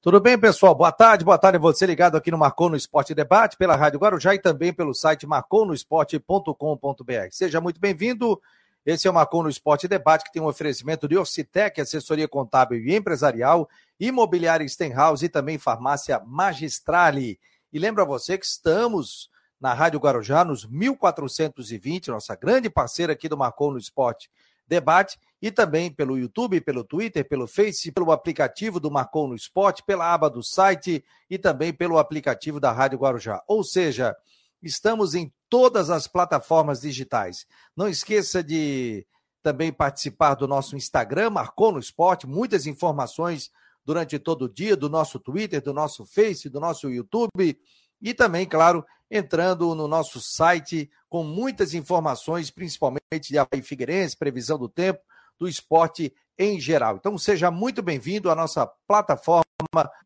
Tudo bem, pessoal? Boa tarde, boa tarde você ligado aqui no Marcou no Esporte Debate, pela Rádio Guarujá e também pelo site marconosport.com.br. Seja muito bem-vindo. Esse é o Marcou no Esporte Debate, que tem um oferecimento de Orcitec, assessoria contábil e empresarial, imobiliária Stenhouse e também farmácia Magistrale. E lembra você que estamos na Rádio Guarujá, nos 1420, nossa grande parceira aqui do Marcou no Esporte Debate, e também pelo YouTube, pelo Twitter, pelo Face, pelo aplicativo do Marcou no Esporte, pela aba do site e também pelo aplicativo da Rádio Guarujá. Ou seja, estamos em todas as plataformas digitais. Não esqueça de também participar do nosso Instagram, Marcou no Esporte, muitas informações durante todo o dia, do nosso Twitter, do nosso Face, do nosso YouTube e também, claro, entrando no nosso site com muitas informações, principalmente de Havaí Figueirense, previsão do tempo, do esporte em geral. Então, seja muito bem-vindo à nossa plataforma,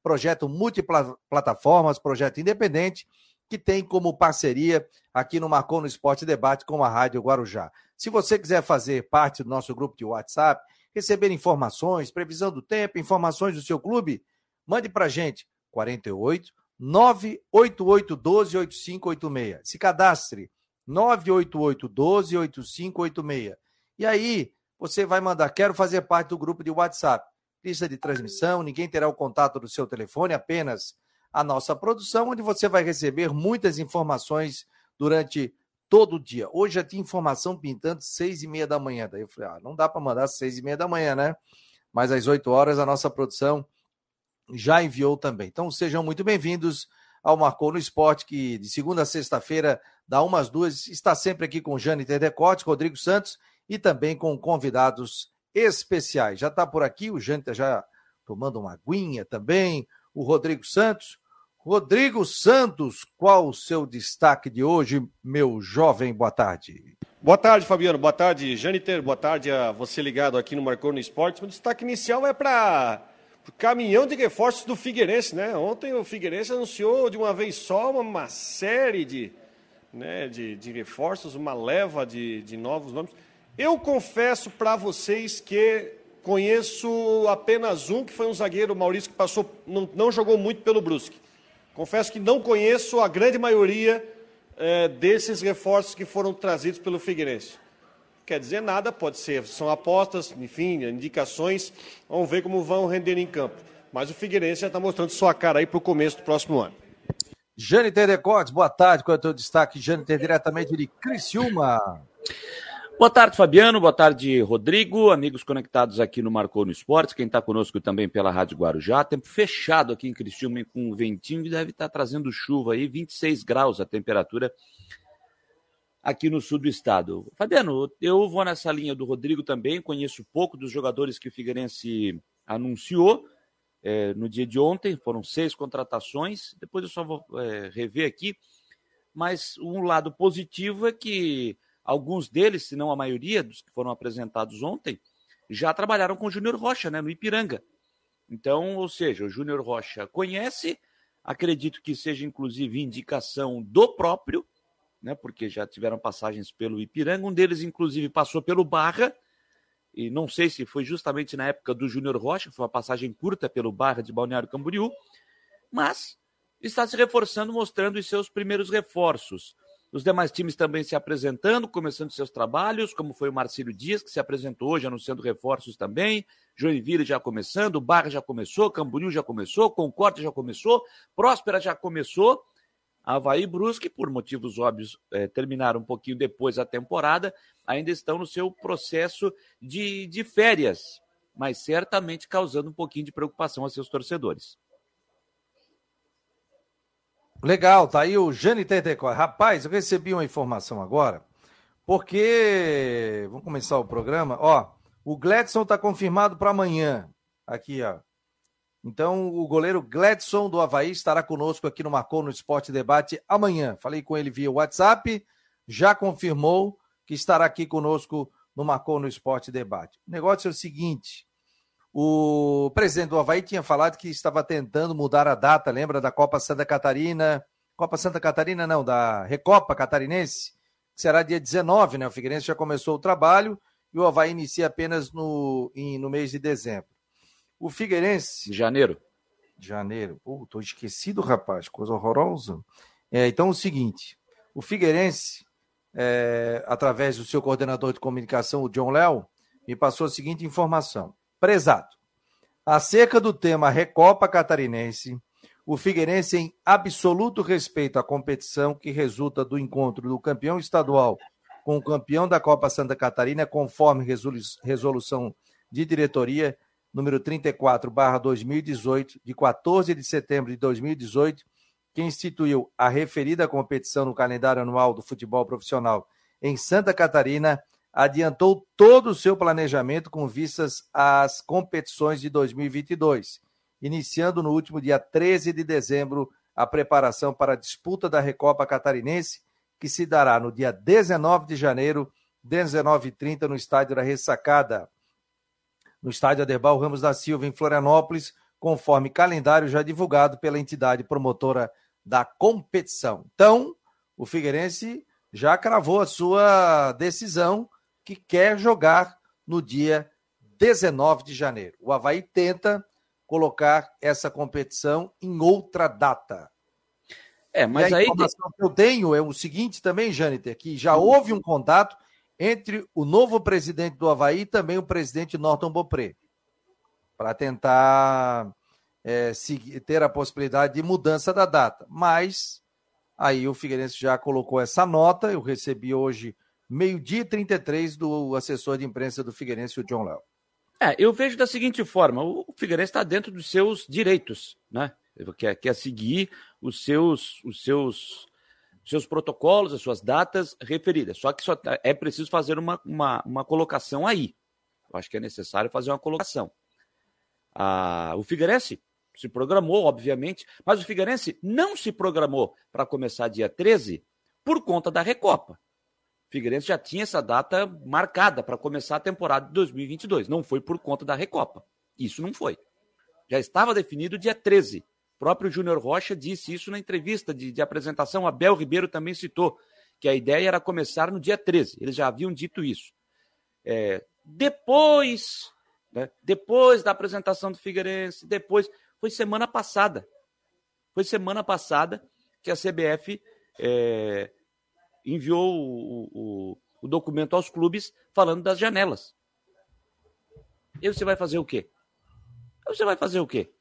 projeto multiplataformas, projeto independente, que tem como parceria aqui no Marcou no Esporte Debate com a Rádio Guarujá. Se você quiser fazer parte do nosso grupo de WhatsApp, receber informações, previsão do tempo, informações do seu clube, mande para gente 48 988 12 8586. Se cadastre 988 12 8586. E aí, você vai mandar, quero fazer parte do grupo de WhatsApp. Lista de transmissão, ninguém terá o contato do seu telefone, apenas a nossa produção, onde você vai receber muitas informações durante todo o dia. Hoje já tinha informação pintando seis e meia da manhã. Daí eu falei, ah, não dá para mandar seis e meia da manhã, né? Mas às oito horas a nossa produção já enviou também. Então sejam muito bem-vindos ao Marcou no Esporte, que de segunda a sexta-feira, da umas duas, está sempre aqui com Jane Terdecote, Rodrigo Santos e também com convidados especiais. Já está por aqui, o Jânita já tomando uma aguinha também, o Rodrigo Santos. Rodrigo Santos, qual o seu destaque de hoje, meu jovem? Boa tarde. Boa tarde, Fabiano. Boa tarde, Jâniter. Boa tarde a você ligado aqui no Marcou no Esporte. O destaque inicial é para caminhão de reforços do Figueirense, né? Ontem o Figueirense anunciou de uma vez só uma série de, né, de, de reforços, uma leva de, de novos nomes. Eu confesso para vocês que conheço apenas um, que foi um zagueiro, Maurício, que passou, não, não jogou muito pelo Brusque. Confesso que não conheço a grande maioria é, desses reforços que foram trazidos pelo Figueirense. Quer dizer nada, pode ser, são apostas, enfim, indicações, vamos ver como vão render em campo. Mas o Figueirense já está mostrando sua cara aí para o começo do próximo ano. Jâniter Terecortes, boa tarde, qual é o teu destaque? Jâniter, diretamente de Criciúma. Boa tarde, Fabiano. Boa tarde, Rodrigo. Amigos conectados aqui no Marcou no Esportes. Quem está conosco também pela Rádio Guarujá. Tempo fechado aqui em Criciúma com um ventinho e deve estar tá trazendo chuva aí. 26 graus a temperatura aqui no sul do estado. Fabiano, eu vou nessa linha do Rodrigo também. Conheço pouco dos jogadores que o Figueirense anunciou é, no dia de ontem. Foram seis contratações. Depois eu só vou é, rever aqui. Mas um lado positivo é que Alguns deles, se não a maioria dos que foram apresentados ontem, já trabalharam com o Júnior Rocha, né, no Ipiranga. Então, ou seja, o Júnior Rocha conhece, acredito que seja inclusive indicação do próprio, né, porque já tiveram passagens pelo Ipiranga, um deles inclusive passou pelo Barra, e não sei se foi justamente na época do Júnior Rocha, foi uma passagem curta pelo Barra de Balneário Camboriú, mas está se reforçando, mostrando os seus primeiros reforços os demais times também se apresentando, começando seus trabalhos, como foi o Marcílio Dias, que se apresentou hoje, anunciando reforços também. Joinville já começando, Barra já começou, Camboriú já começou, Concórdia já começou, Próspera já começou. Havaí e Brusque, por motivos óbvios, é, terminaram um pouquinho depois da temporada, ainda estão no seu processo de, de férias, mas certamente causando um pouquinho de preocupação a seus torcedores. Legal, tá aí o Jane Tetecó. Rapaz, eu recebi uma informação agora, porque. Vamos começar o programa. Ó, o Gladson tá confirmado para amanhã. Aqui, ó. Então, o goleiro Gladson do Havaí estará conosco aqui no Marcou no Esporte Debate amanhã. Falei com ele via WhatsApp, já confirmou que estará aqui conosco no Marcou no Esporte Debate. O negócio é o seguinte: o presidente do Havaí tinha falado que estava tentando mudar a data, lembra da Copa Santa Catarina? Copa Santa Catarina, não, da Recopa Catarinense, que será dia 19, né? O Figueirense já começou o trabalho e o Havaí inicia apenas no, em, no mês de dezembro. O Figueirense. De janeiro. de janeiro. Pô, tô esquecido, rapaz, coisa horrorosa. É, então, o seguinte: o Figueirense, é, através do seu coordenador de comunicação, o John Léo, me passou a seguinte informação. Prezado, acerca do tema Recopa Catarinense, o Figueirense, em absoluto respeito à competição que resulta do encontro do campeão estadual com o campeão da Copa Santa Catarina, conforme resolução de diretoria número 34, 2018, de 14 de setembro de 2018, que instituiu a referida competição no calendário anual do futebol profissional em Santa Catarina, adiantou todo o seu planejamento com vistas às competições de 2022, iniciando no último dia 13 de dezembro a preparação para a disputa da Recopa Catarinense, que se dará no dia 19 de janeiro, 19h30, no estádio da Ressacada, no estádio Aderbal Ramos da Silva, em Florianópolis, conforme calendário já divulgado pela entidade promotora da competição. Então, o Figueirense já cravou a sua decisão que quer jogar no dia 19 de janeiro. O Havaí tenta colocar essa competição em outra data. É, mas e a aí. informação que eu tenho é o seguinte também, Jâniter, que já houve um contato entre o novo presidente do Havaí e também o presidente Norton Bopré, para tentar é, ter a possibilidade de mudança da data. Mas aí o Figueirense já colocou essa nota, eu recebi hoje meio-dia e 33 do assessor de imprensa do Figueirense, o John Léo. É, eu vejo da seguinte forma: o Figueirense está dentro dos seus direitos, né? Quer, quer seguir os seus, os seus, seus protocolos, as suas datas referidas. Só que só tá, é preciso fazer uma, uma, uma colocação aí. Eu acho que é necessário fazer uma colocação. Ah, o Figueirense se programou, obviamente, mas o Figueirense não se programou para começar dia 13 por conta da Recopa. Figueirense já tinha essa data marcada para começar a temporada de 2022. Não foi por conta da Recopa. Isso não foi. Já estava definido dia 13. Próprio Júnior Rocha disse isso na entrevista de, de apresentação. Abel Ribeiro também citou que a ideia era começar no dia 13. Eles já haviam dito isso. É, depois, né, depois da apresentação do Figueirense, depois, foi semana passada. Foi semana passada que a CBF é, enviou o, o, o documento aos clubes falando das janelas. E você vai fazer o quê? Você vai fazer o quê?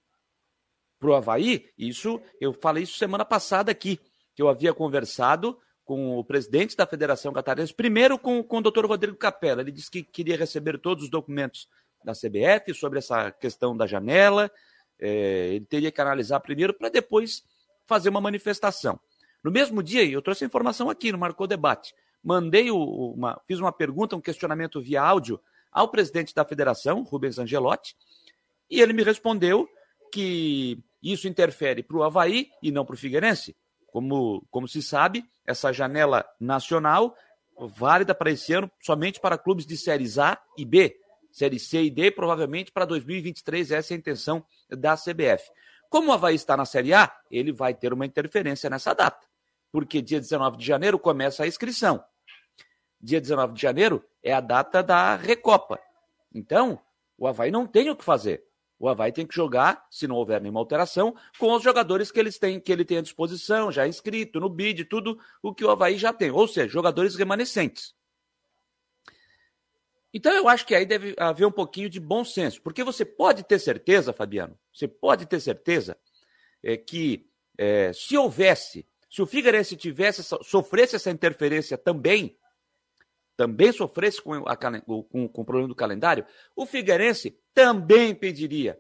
Pro Havaí, isso, eu falei isso semana passada aqui, que eu havia conversado com o presidente da Federação Catarinense, primeiro com, com o doutor Rodrigo Capella. Ele disse que queria receber todos os documentos da CBF sobre essa questão da janela. É, ele teria que analisar primeiro para depois fazer uma manifestação. No mesmo dia, eu trouxe a informação aqui no Marcou Debate. Mandei o, uma, fiz uma pergunta, um questionamento via áudio ao presidente da federação, Rubens Angelotti, e ele me respondeu que isso interfere para o Havaí e não para o Figueirense. Como, como se sabe, essa janela nacional válida para esse ano somente para clubes de séries A e B. Série C e D, provavelmente para 2023, essa é a intenção da CBF. Como o Havaí está na Série A, ele vai ter uma interferência nessa data porque dia 19 de janeiro começa a inscrição. Dia 19 de janeiro é a data da Recopa. Então, o Havaí não tem o que fazer. O Havaí tem que jogar, se não houver nenhuma alteração, com os jogadores que, eles têm, que ele tem à disposição, já inscrito no BID, tudo o que o Havaí já tem. Ou seja, jogadores remanescentes. Então eu acho que aí deve haver um pouquinho de bom senso, porque você pode ter certeza, Fabiano, você pode ter certeza é, que é, se houvesse se o Figueirense tivesse sofresse essa interferência também, também sofresse com, a, com, com o problema do calendário, o Figueirense também pediria.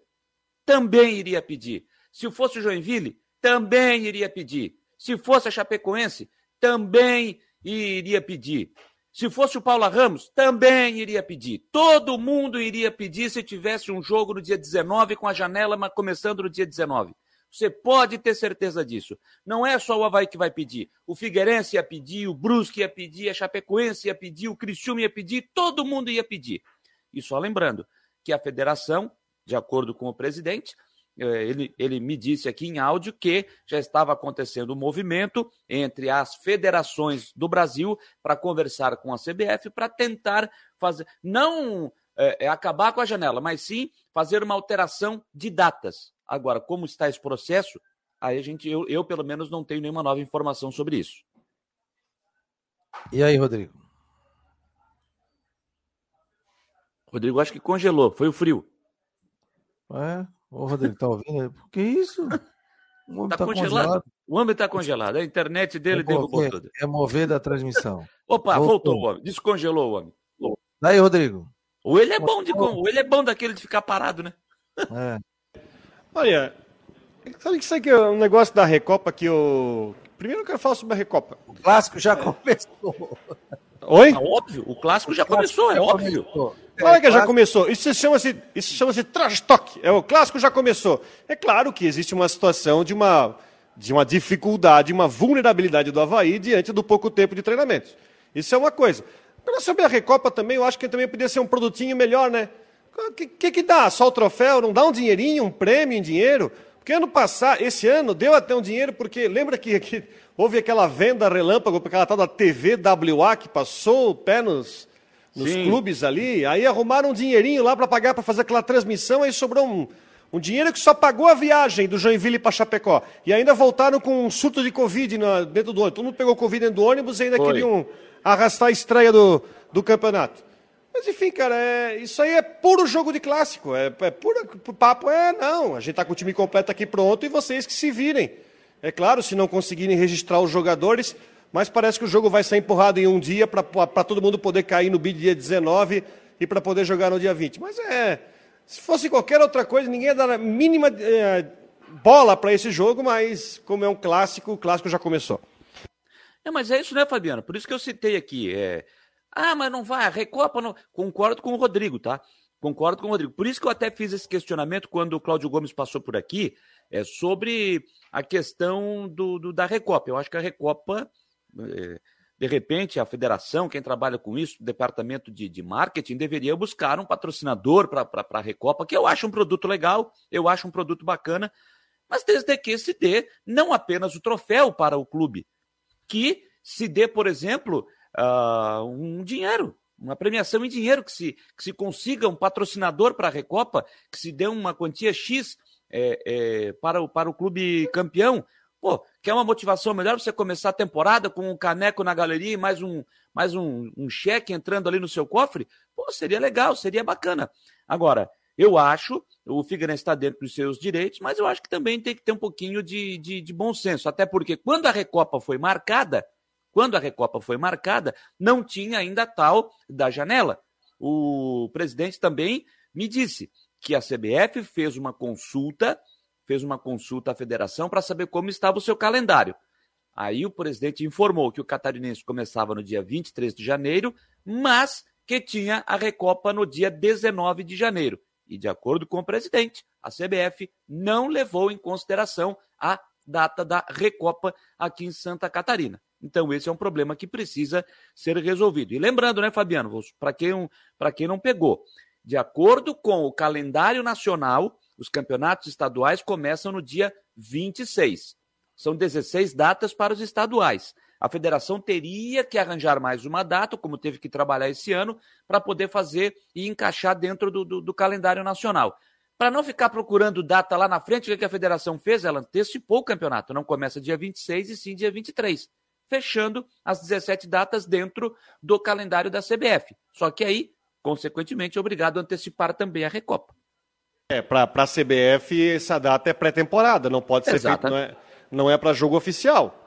Também iria pedir. Se fosse o Joinville, também iria pedir. Se fosse a Chapecoense, também iria pedir. Se fosse o Paula Ramos, também iria pedir. Todo mundo iria pedir se tivesse um jogo no dia 19 com a janela começando no dia 19. Você pode ter certeza disso. Não é só o Havaí que vai pedir. O Figueirense ia pedir, o Brusque ia pedir, a Chapecoense ia pedir, o Criciúma ia pedir, todo mundo ia pedir. E só lembrando que a federação, de acordo com o presidente, eh, ele, ele me disse aqui em áudio que já estava acontecendo um movimento entre as federações do Brasil para conversar com a CBF para tentar fazer, não é, acabar com a janela, mas sim fazer uma alteração de datas. Agora, como está esse processo, aí a gente, eu, eu pelo menos não tenho nenhuma nova informação sobre isso. E aí, Rodrigo? Rodrigo, acho que congelou, foi o frio. É, ô Rodrigo, tá ouvindo? Por que isso? O homem tá, tá congelado. congelado. O homem tá congelado, a internet dele é derrubou tudo. É mover da transmissão. Opa, voltou. voltou o homem, descongelou o homem. Daí, Rodrigo. Ou ele é bom de ou ele é bom daquele de ficar parado, né? É. Olha, sabe que isso aqui é um negócio da Recopa que eu. Primeiro eu quero falar sobre a Recopa. O clássico já começou. Oi? É óbvio, o clássico já começou, é óbvio. Começou. Não é que já começou. Isso chama-se isso chama-se trash talk. É o clássico já começou. É claro que existe uma situação de uma de uma dificuldade, uma vulnerabilidade do Havaí diante do pouco tempo de treinamento. Isso é uma coisa. Agora, sobre a Recopa também, eu acho que também podia ser um produtinho melhor, né? O que, que, que, dá? Só o troféu? Não dá um dinheirinho, um prêmio em dinheiro? Porque ano passado, esse ano, deu até um dinheiro, porque lembra que, que houve aquela venda relâmpago para aquela tal da TVWA que passou o pé nos, nos clubes ali, aí arrumaram um dinheirinho lá para pagar para fazer aquela transmissão, aí sobrou um, um dinheiro que só pagou a viagem do Joinville para Chapecó. E ainda voltaram com um surto de Covid na, dentro do ônibus. Todo mundo pegou Covid dentro do ônibus e ainda Foi. queriam arrastar a estreia do, do campeonato. Mas enfim, cara, é, isso aí é puro jogo de clássico. É, é puro papo, é não. A gente está com o time completo aqui pronto e vocês que se virem. É claro, se não conseguirem registrar os jogadores, mas parece que o jogo vai ser empurrado em um dia para todo mundo poder cair no bid dia 19 e para poder jogar no dia 20. Mas é. Se fosse qualquer outra coisa, ninguém ia dar a mínima é, bola para esse jogo, mas como é um clássico, o clássico já começou. É, mas é isso, né, Fabiano? Por isso que eu citei aqui. É... Ah, mas não vai, a Recopa não. Concordo com o Rodrigo, tá? Concordo com o Rodrigo. Por isso que eu até fiz esse questionamento quando o Cláudio Gomes passou por aqui, é sobre a questão do, do da Recopa. Eu acho que a Recopa, de repente, a federação, quem trabalha com isso, o departamento de, de marketing, deveria buscar um patrocinador para a Recopa, que eu acho um produto legal, eu acho um produto bacana, mas desde que se dê não apenas o troféu para o clube, que se dê, por exemplo, uh, um dinheiro, uma premiação em dinheiro, que se, que se consiga um patrocinador para a Recopa, que se dê uma quantia X é, é, para, o, para o clube campeão. Pô, quer uma motivação melhor você começar a temporada com um caneco na galeria e mais um, mais um, um cheque entrando ali no seu cofre? Pô, seria legal, seria bacana. Agora, eu acho, o Figueirense está dentro dos seus direitos, mas eu acho que também tem que ter um pouquinho de, de, de, bom senso. Até porque quando a Recopa foi marcada, quando a Recopa foi marcada, não tinha ainda tal da janela. O presidente também me disse que a CBF fez uma consulta, fez uma consulta à federação para saber como estava o seu calendário. Aí o presidente informou que o catarinense começava no dia 23 de janeiro, mas que tinha a Recopa no dia 19 de janeiro. E, de acordo com o presidente, a CBF não levou em consideração a data da Recopa aqui em Santa Catarina. Então, esse é um problema que precisa ser resolvido. E lembrando, né, Fabiano, para quem, quem não pegou, de acordo com o calendário nacional, os campeonatos estaduais começam no dia 26. São 16 datas para os estaduais. A federação teria que arranjar mais uma data, como teve que trabalhar esse ano, para poder fazer e encaixar dentro do, do, do calendário nacional. Para não ficar procurando data lá na frente, o que a federação fez? Ela antecipou o campeonato. Não começa dia 26 e sim dia 23, fechando as 17 datas dentro do calendário da CBF. Só que aí, consequentemente, é obrigado a antecipar também a Recopa. É, para a CBF, essa data é pré-temporada, não pode ser feito, não é, não é para jogo oficial.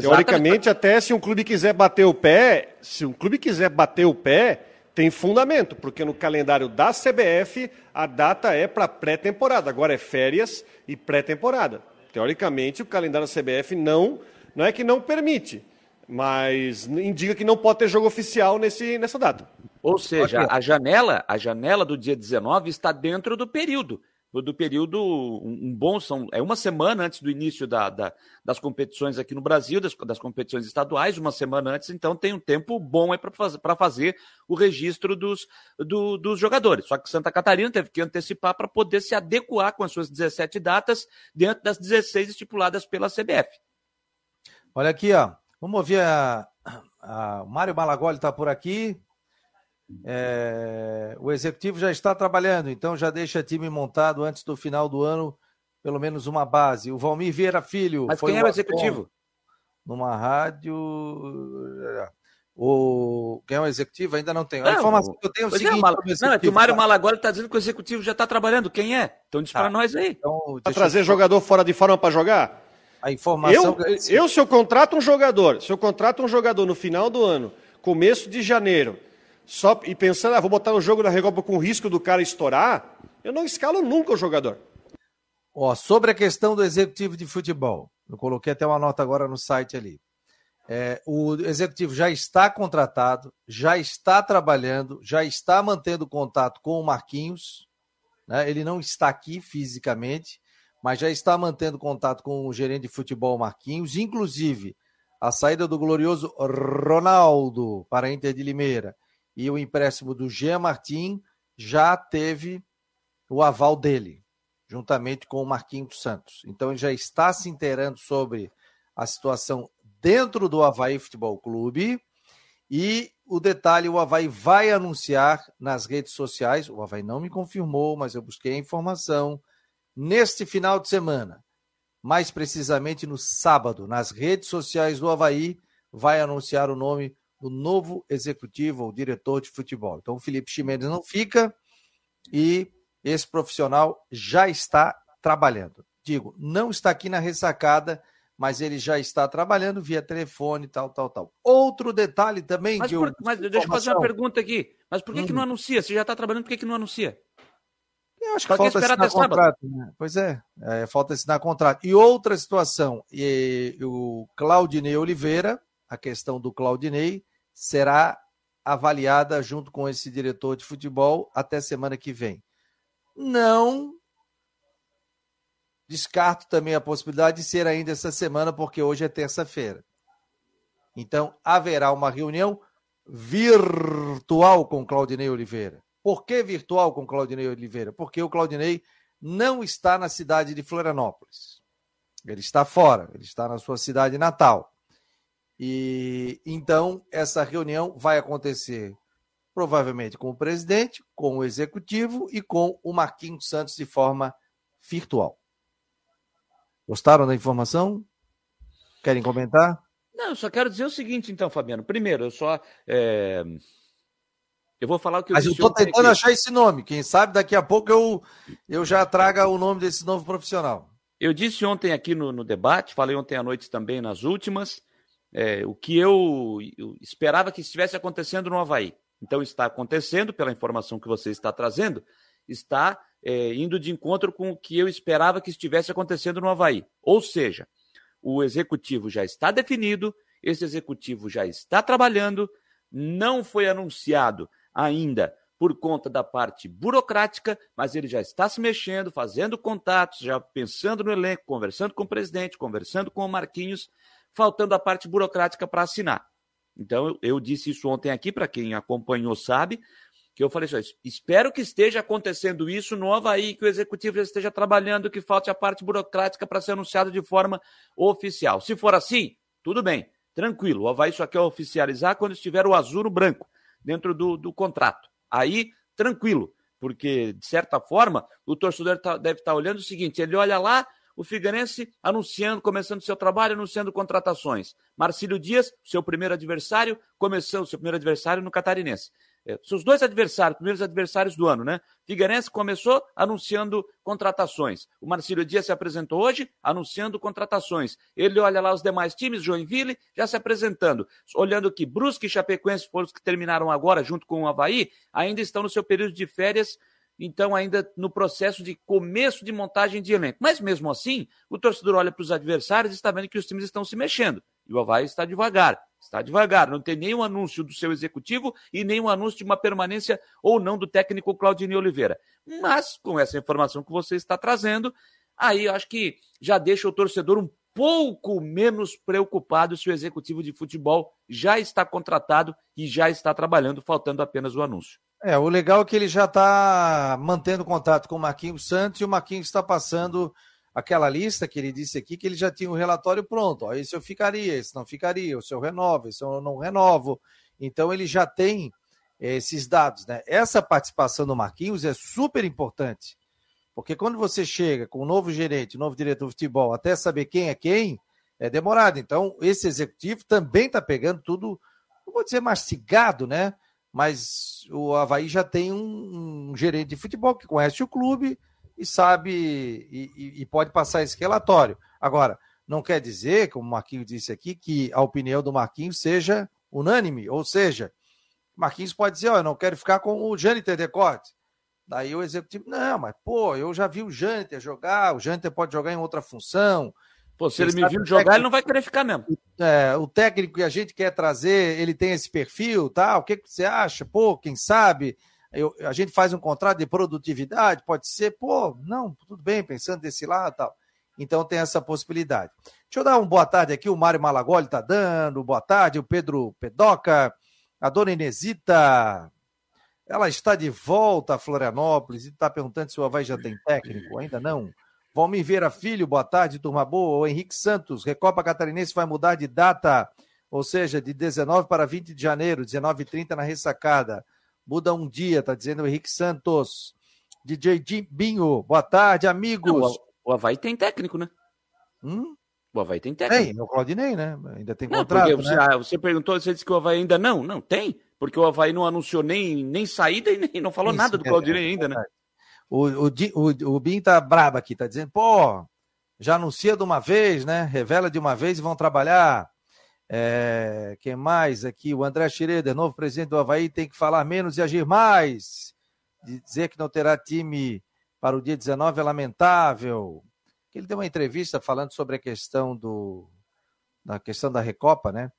Teoricamente, até se um clube quiser bater o pé, se um clube quiser bater o pé, tem fundamento, porque no calendário da CBF a data é para pré-temporada, agora é férias e pré-temporada. Teoricamente, o calendário da CBF não, não é que não permite, mas indica que não pode ter jogo oficial nesse, nessa data. Ou seja, a janela, a janela do dia 19 está dentro do período do período um, bom são é uma semana antes do início da, da, das competições aqui no Brasil das, das, competições estaduais uma semana antes então tem um tempo bom para fazer para fazer o registro dos, do, dos jogadores. Só que Santa Catarina teve que antecipar para poder se adequar com as suas 17 datas dentro das 16 estipuladas pela CBF olha aqui ó. Vamos ouvir a, a Mário Malagoli está por aqui É, o executivo já está trabalhando, então já deixa time montado antes do final do ano, pelo menos uma base. O Valmir Vieira Filho. Mas quem é o executivo? Numa rádio. O... Quem é o executivo? Ainda não tenho. A não, informação que eu tenho é o é, seguinte. É, Mal... Não, é que o Mário Malagoli está dizendo que o executivo já está trabalhando. Quem é? Então diz para tá. nós aí. Então, para trazer eu... jogador fora de forma para jogar? A informação. Eu, eu, se eu contrato um jogador, se eu contrato um jogador no final do ano, começo de janeiro, só e pensando, ah, vou botar o jogo na Recopa com risco do cara estourar, eu não escalo nunca o jogador. Ó, sobre a questão do executivo de futebol, eu coloquei até uma nota agora no site ali. É, o executivo já está contratado, já está trabalhando, já está mantendo contato com o Marquinhos. Né? Ele não está aqui fisicamente, mas já está mantendo contato com o gerente de futebol Marquinhos, inclusive a saída do glorioso Ronaldo para a Inter de Limeira e o empréstimo do Jean Martin já teve o aval dele, juntamente com o Marquinhos Santos. Então ele já está se inteirando sobre a situação dentro do Havaí Futebol Clube e o detalhe, o Havaí vai anunciar nas redes sociais, o Havaí não me confirmou, mas eu busquei a informação, neste final de semana, mais precisamente no sábado, nas redes sociais do Havaí, vai anunciar o nome do novo executivo ou diretor de futebol. Então, o Felipe Ximenes não fica e esse profissional já está trabalhando. Digo, não está aqui na ressacada, mas ele já está trabalhando via telefone, tal, tal, tal. Outro detalhe também. Mas, por, mas deixa eu fazer uma pergunta aqui. Mas por que, hum. que não anuncia? Você já está trabalhando, por que, que não anuncia? Eu acho que falta assinar contrato. Né? Pois é, é, falta assinar contrato. E outra situação, e, o Claudinei Oliveira, a questão do Claudinei, será avaliada junto com esse diretor de futebol até semana que vem. Não descarto também a possibilidade de ser ainda essa semana, porque hoje é terça-feira. Então, haverá uma reunião virtual com Claudinei Oliveira. Por que virtual com Claudinei Oliveira? Porque o Claudinei não está na cidade de Florianópolis. Ele está fora, ele está na sua cidade natal. E então essa reunião vai acontecer provavelmente com o presidente, com o executivo e com o Marquinhos Santos de forma virtual. Gostaram da informação? Querem comentar? Não, eu só quero dizer o seguinte, então, Fabiano. Primeiro, eu só. É... Eu vou falar o que eu Mas eu estou tentando aqui. achar esse nome. Quem sabe daqui a pouco eu, eu já traga o nome desse novo profissional. Eu disse ontem aqui no, no debate, falei ontem à noite também nas últimas, é, o que eu, eu, esperava que estivesse acontecendo no Havaí. Então está acontecendo, pela informação que você está trazendo, está é, indo de encontro com o que eu esperava que estivesse acontecendo no Havaí. Ou seja, o executivo já está definido, esse executivo já está trabalhando, não foi anunciado ainda por conta da parte burocrática, mas ele já está se mexendo, fazendo contatos, já pensando no elenco, conversando com o presidente, conversando com o Marquinhos, faltando a parte burocrática para assinar. Então, eu, eu, disse isso ontem aqui, para quem acompanhou sabe, que eu falei assim: espero que esteja acontecendo isso no Havaí, que o executivo já esteja trabalhando, que falte a parte burocrática para ser anunciado de forma oficial. Se for assim, tudo bem, tranquilo. O Havaí só quer oficializar quando estiver o azul no branco dentro do, do contrato. Aí, tranquilo, porque, de certa forma, o torcedor tá, deve estar tá olhando o seguinte: ele olha lá, o Figueirense anunciando, começando seu trabalho, anunciando contratações. Marcílio Dias, seu primeiro adversário, começou seu primeiro adversário no Catarinense. É, seus dois adversários, primeiros adversários do ano, né? Figueirense começou anunciando contratações. O Marcílio Dias se apresentou hoje anunciando contratações. Ele olha lá os demais times, Joinville já se apresentando. Olhando que Brusque e Chapecoense foram os que terminaram agora junto com o Havaí, ainda estão no seu período de férias, então ainda no processo de começo de montagem de elenco. Mas mesmo assim, o torcedor olha para os adversários e está vendo que os times estão se mexendo. E o Havaí está devagar. Está devagar, não tem nenhum anúncio do seu executivo e nenhum anúncio de uma permanência ou não do técnico Claudinei Oliveira. Mas, com essa informação que você está trazendo, aí eu acho que já deixa o torcedor um pouco menos preocupado se o executivo de futebol já está contratado e já está trabalhando, faltando apenas o anúncio. É, o legal é que ele já está mantendo contato com o Marquinhos Santos e o Marquinhos está passando aquela lista que ele disse aqui que ele já tinha o um relatório pronto. Ó, esse eu ficaria, esse não ficaria, esse eu renovo, esse eu não renovo. Então ele já tem esses dados, né? Essa participação do Marquinhos é super importante. Porque quando você chega com um novo gerente, um novo diretor de futebol, até saber quem é quem, é demorado. Então, esse executivo também está pegando tudo, não vou dizer mastigado, né? Mas o Havaí já tem um, um gerente de futebol que conhece o clube e sabe e, e, pode passar esse relatório. Agora, não quer dizer, como o Marquinhos disse aqui, que a opinião do Marquinhos seja unânime, ou seja, Marquinhos pode dizer, ó, eu não quero ficar com o Jâniter Decorte. Daí o executivo, não, mas pô, eu já vi o Jâniter jogar, o Jâniter pode jogar em outra função. Pô, se ele, ele me viu jogar, técnico, ele não vai querer ficar mesmo. É, o técnico que a gente quer trazer, ele tem esse perfil, tá? O que, que você acha? Pô, quem sabe? Eu, a gente faz um contrato de produtividade, pode ser, pô, não, tudo bem, pensando desse lado tal. Então tem essa possibilidade. Deixa eu dar uma boa tarde aqui, o Mário Malagoli está dando, boa tarde, o Pedro Pedoca, a dona Inesita, ela está de volta a Florianópolis e está perguntando se o Havaí já tem técnico, ainda não. Valmir Vieira Filho, boa tarde, turma boa. O Henrique Santos, Recopa Catarinense vai mudar de data, ou seja, de 19 para 20 de janeiro, 19 e 30 na ressacada. Muda um dia, tá dizendo o Henrique Santos. DJ Binho, boa tarde, amigos. Não, o Havaí tem técnico, né? Hum? O Havaí tem técnico. Tem, o Claudinei, né? Ainda tem não, contrato, você, né? você perguntou, você disse que o Havaí ainda não. Não, tem. Porque o Havaí não anunciou nem, nem saída e nem, não falou Isso, nada do é, Claudinei é, ainda, né? O, o, o, o tá brabo aqui, tá dizendo, pô, já anuncia de uma vez, né? Revela de uma vez e vão trabalhar. É, quem mais aqui? O André Schroeder, novo presidente do Havaí, tem que falar menos e agir mais. Dizer que não terá time para o dia 19 é lamentável. Ele deu uma entrevista falando sobre a questão do da questão da Recopa, né?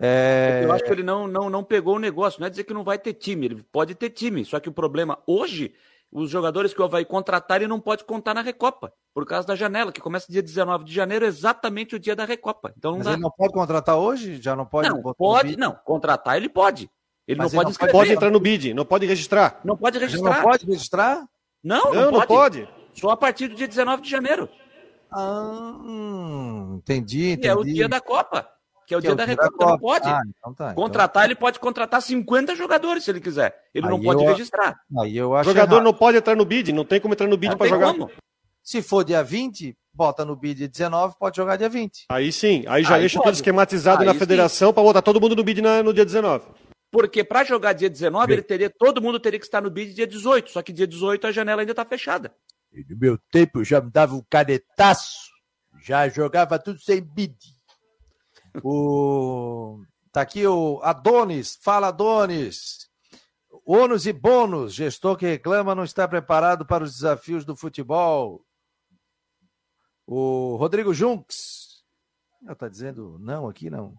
É... Eu acho que ele não, não, não pegou o negócio. Não é dizer que não vai ter time, ele pode ter time. Só que o problema hoje, os jogadores que o Havaí contratar, ele não pode contar na Recopa, por causa da janela, que começa dia 19 de janeiro, exatamente o dia da Recopa. Então não Mas dá. ele não pode contratar hoje? Já não pode? Não, pode, não. Contratar ele pode. Ele Mas não pode escrever. Pode entrar no bid, não pode registrar. Não pode registrar. Não pode registrar? Não, não, não, pode. não pode. Só a partir do dia 19 de janeiro. Ah, hum, entendi, entendi. E é o dia da Copa, que é o que dia é o da Recopa. Então não pode. Ah, então tá, então contratar, então... ele pode contratar 50 jogadores se ele quiser. Ele aí não pode eu... registrar. Aí eu acho o jogador errado. não pode entrar no bid, não tem como entrar no bid para jogar. Como. Se for dia 20, bota no bid 19, pode jogar dia 20. Aí sim, aí já aí deixa pode. tudo esquematizado aí na federação para botar todo mundo no bid na, no dia 19. Porque para jogar dia 19, ele teria, todo mundo teria que estar no bid dia 18. Só que dia 18 a janela ainda está fechada. E no meu tempo eu já me dava um canetaço, já jogava tudo sem bid. O... Tá aqui o Adonis, fala Adonis. Ônus e bônus, gestor que reclama não está preparado para os desafios do futebol. O Rodrigo Junks, está dizendo não aqui não.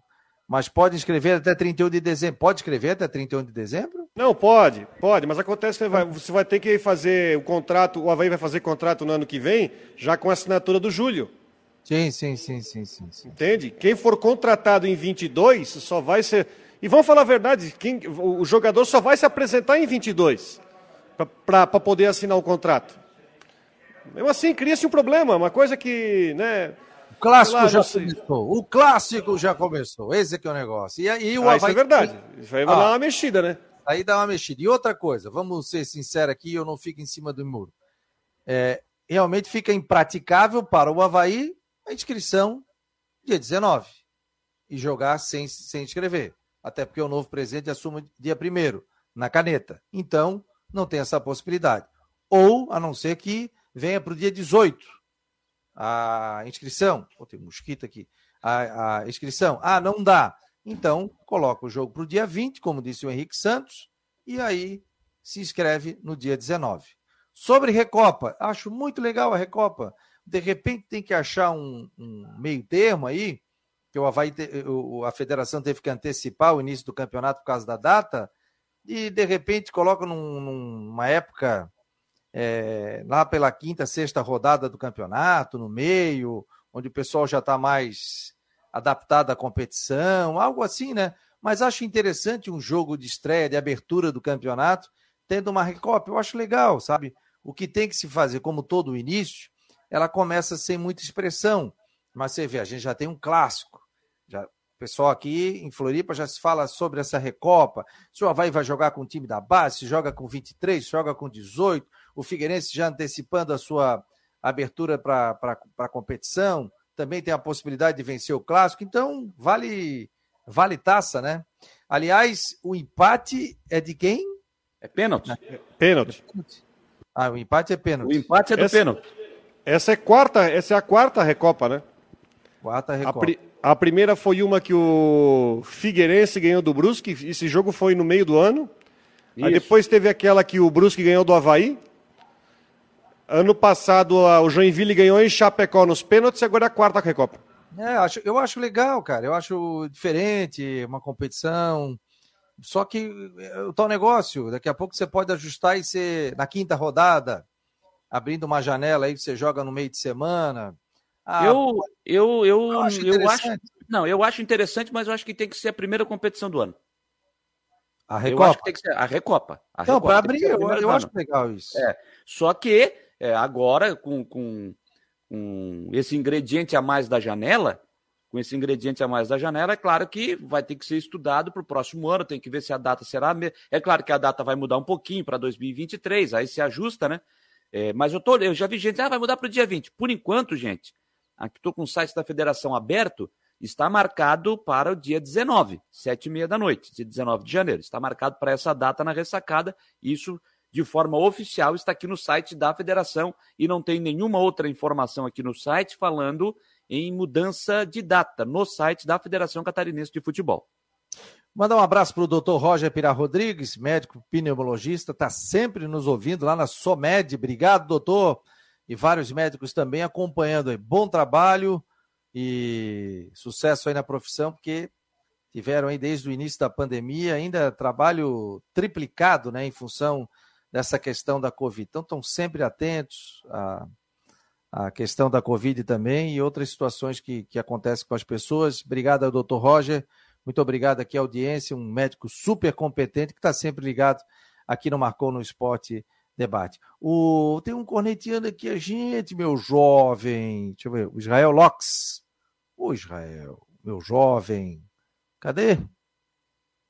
Mas pode inscrever até 31 de dezembro. Pode escrever até 31 de dezembro? Não, pode, pode, mas acontece que você vai ter que fazer o contrato, o Havaí vai fazer contrato no ano que vem, já com a assinatura do Júlio. Sim, sim, sim, sim, sim, sim. Entende? Quem for contratado em 22 só vai ser. E vamos falar a verdade, quem... o jogador só vai se apresentar em 22 para poder assinar o contrato. Mesmo assim, cria-se um problema, uma coisa que, né, o clássico lá, já começou. O clássico já começou. Esse é que é o negócio. E aí o ah, Isso é verdade. Isso aí vai ah, dar uma mexida, né? Aí dá uma mexida. E outra coisa, vamos ser sinceros aqui, eu não fico em cima do muro. É, realmente fica impraticável para o Havaí a inscrição dia 19 e jogar sem, sem inscrever. Até porque o novo presidente assume dia 1 na caneta. Então, não tem essa possibilidade. Ou, a não ser que venha para o dia 18 a inscrição. Pô, tem mosquito aqui. A, a inscrição. Ah, não dá. Então, coloca o jogo para o dia 20, como disse o Henrique Santos, e aí se inscreve no dia 19. Sobre Recopa, acho muito legal a Recopa. De repente tem que achar um, um meio termo aí, que o Havaí, a federação teve que antecipar o início do campeonato por causa da data, e de repente coloca num, numa época é, lá pela quinta, sexta rodada do campeonato, no meio, onde o pessoal já está mais adaptado à competição, algo assim, né? Mas acho interessante um jogo de estreia, de abertura do campeonato, tendo uma recopa. Eu acho legal, sabe? O que tem que se fazer, como todo o início, ela começa sem muita expressão. Mas você vê, a gente já tem um clássico. Já pessoal aqui em Floripa já se fala sobre essa Recopa. Se o Havaí vai jogar com o time da base, se joga com 23, joga com 18. O Figueirense já antecipando a sua abertura para a competição. Também tem a possibilidade de vencer o clássico. Então, vale, vale taça, né? Aliás, o empate é de quem? É pênalti. É pênalti. Ah, o empate é pênalti. O empate é do essa, pênalti. Essa é quarta, essa é a quarta Recopa, né? Quarta Recopa. A, pri a, primeira foi uma que o Figueirense ganhou do Brusque. Esse jogo foi no meio do ano. Isso. Aí depois teve aquela que o Brusque ganhou do Havaí. Ano passado o Joinville ganhou em Chapecó nos pênaltis, agora é a quarta Recopa. É, acho, eu acho legal, cara. Eu acho diferente, uma competição. Só que é, o tal negócio, daqui a pouco você pode ajustar e ser na quinta rodada, abrindo uma janela aí que você joga no meio de semana. Ah, eu, eu, eu, eu, acho, eu acho, não, eu acho interessante, mas eu acho que tem que ser a primeira competição do ano. A Recopa. Eu acho que tem que ser a Recopa. A não, para abrir, eu, eu acho legal isso. É, só que é, agora com, com, com esse ingrediente a mais da janela, com esse ingrediente a mais da janela, é claro que vai ter que ser estudado para o próximo ano, tem que ver se a data será. É claro que a data vai mudar um pouquinho para 2023, aí se ajusta, né? É, mas eu, tô, eu já vi gente, ah, vai mudar para o dia 20. Por enquanto, gente, aqui estou com o site da federação aberto, está marcado para o dia 19, sete e meia da noite, dia 19 de janeiro. Está marcado para essa data na ressacada. Isso de forma oficial está aqui no site da federação e não tem nenhuma outra informação aqui no site falando em mudança de data no site da Federação Catarinense de Futebol. Mandar um abraço para o doutor Roger Pira Rodrigues, médico pneumologista, está sempre nos ouvindo lá na SOMED. Obrigado, doutor. E vários médicos também acompanhando aí. Bom trabalho e sucesso aí na profissão, porque tiveram aí desde o início da pandemia ainda trabalho triplicado, né, em função dessa questão da Covid. Então, estão sempre atentos a a questão da Covid também e outras situações que, que acontecem com as pessoas. Obrigado doutor Roger, muito obrigado aqui à audiência, um médico super competente que está sempre ligado aqui no Marcou no Esporte Debate. O, tem um corneteando aqui a gente, meu jovem. Deixa eu ver, o Israel Locks. Ô Israel, meu jovem. Cadê?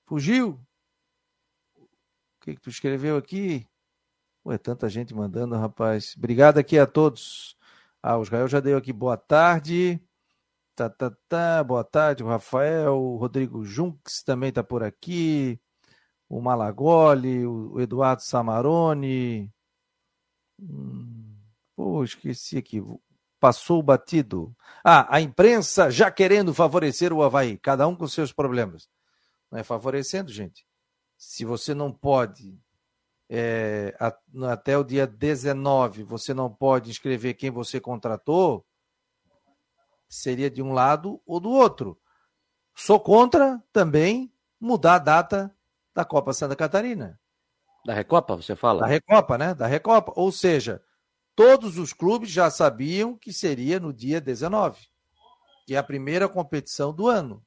Fugiu? O que, que tu escreveu aqui? Ué, tanta gente mandando, rapaz. Obrigado aqui a todos. Ah, o Israel já deu aqui boa tarde. Tá, tá, tá. Boa tarde, o Rafael. O Rodrigo Junks também está por aqui. O Malagoli, o Eduardo Samarone. Hum, pô, esqueci aqui. Passou batido. Ah, a imprensa já querendo favorecer o Havaí. Cada um com seus problemas. Não é favorecendo, gente. Se você não pode é, até o dia 19 você não pode inscrever quem você contratou, seria de um lado ou do outro. Sou contra também mudar a data da Copa Santa Catarina. Da Recopa, você fala? Da Recopa, né? Da Recopa. Ou seja, todos os clubes já sabiam que seria no dia 19, que é a primeira competição do ano.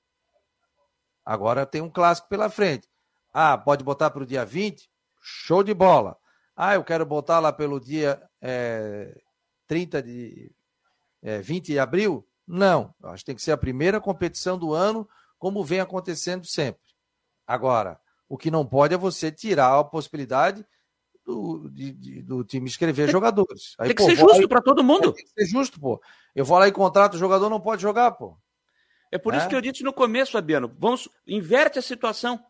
Agora tem um clássico pela frente. Ah, pode botar para o dia 20? Show de bola. Ah, eu quero botar lá pelo dia é, 30 de. É, 20 de abril? Não. Acho que tem que ser a primeira competição do ano, como vem acontecendo sempre. Agora, o que não pode é você tirar a possibilidade do, de, de, do time escrever tem, jogadores. Aí, tem que pô, ser justo para todo mundo. Tem que ser justo, pô. Eu vou lá e contrato o jogador, não pode jogar, pô. É por é? isso que eu disse no começo, Fabiano. Vamos, inverte a situação.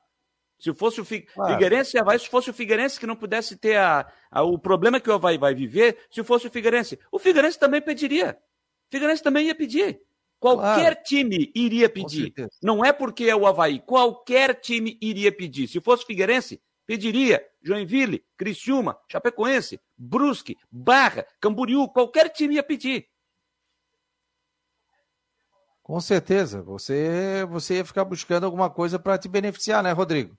Se fosse o Figueirense, se fosse o Figueirense que não pudesse ter a, a, o problema que o Havaí vai viver, se fosse o Figueirense, o Figueirense também pediria. Figueirense também ia pedir. Qualquer claro. time iria pedir. Não é porque é o Havaí. Qualquer time iria pedir. Se fosse Figueirense, pediria. Joinville, Criciúma, Chapecoense, Brusque, Barra, Camboriú, qualquer time ia pedir. Com certeza. Você, você ia ficar buscando alguma coisa para te beneficiar, né, Rodrigo?